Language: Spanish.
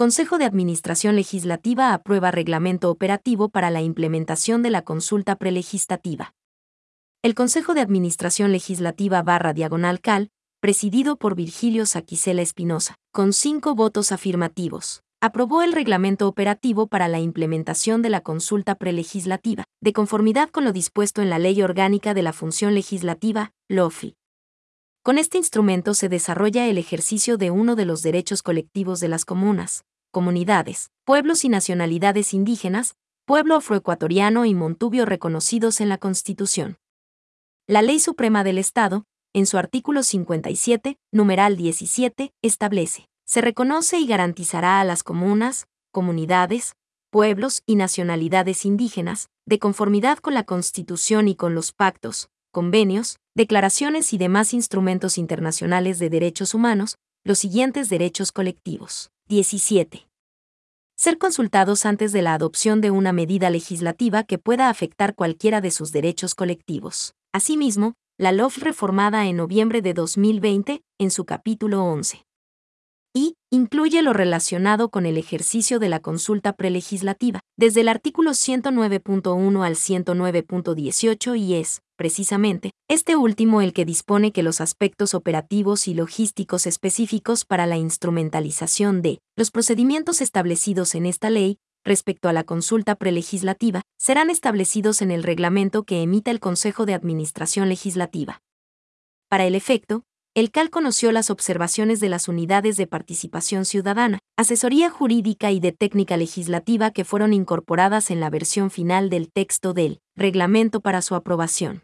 Consejo de Administración Legislativa aprueba reglamento operativo para la implementación de la consulta prelegislativa. El Consejo de Administración Legislativa barra diagonal cal, presidido por Virgilio Saquicela Espinosa, con cinco votos afirmativos, aprobó el reglamento operativo para la implementación de la consulta prelegislativa, de conformidad con lo dispuesto en la Ley Orgánica de la Función Legislativa, LOFI. Con este instrumento se desarrolla el ejercicio de uno de los derechos colectivos de las comunas, comunidades, pueblos y nacionalidades indígenas, pueblo afroecuatoriano y montubio reconocidos en la Constitución. La Ley Suprema del Estado, en su artículo 57, numeral 17, establece, se reconoce y garantizará a las comunas, comunidades, pueblos y nacionalidades indígenas, de conformidad con la Constitución y con los pactos, convenios, declaraciones y demás instrumentos internacionales de derechos humanos, los siguientes derechos colectivos. 17. Ser consultados antes de la adopción de una medida legislativa que pueda afectar cualquiera de sus derechos colectivos. Asimismo, la LOF reformada en noviembre de 2020, en su capítulo 11. Y, incluye lo relacionado con el ejercicio de la consulta prelegislativa, desde el artículo 109.1 al 109.18 y es, precisamente, este último el que dispone que los aspectos operativos y logísticos específicos para la instrumentalización de los procedimientos establecidos en esta ley respecto a la consulta prelegislativa serán establecidos en el reglamento que emita el Consejo de Administración Legislativa. Para el efecto, el CAL conoció las observaciones de las unidades de participación ciudadana, asesoría jurídica y de técnica legislativa que fueron incorporadas en la versión final del texto del reglamento para su aprobación.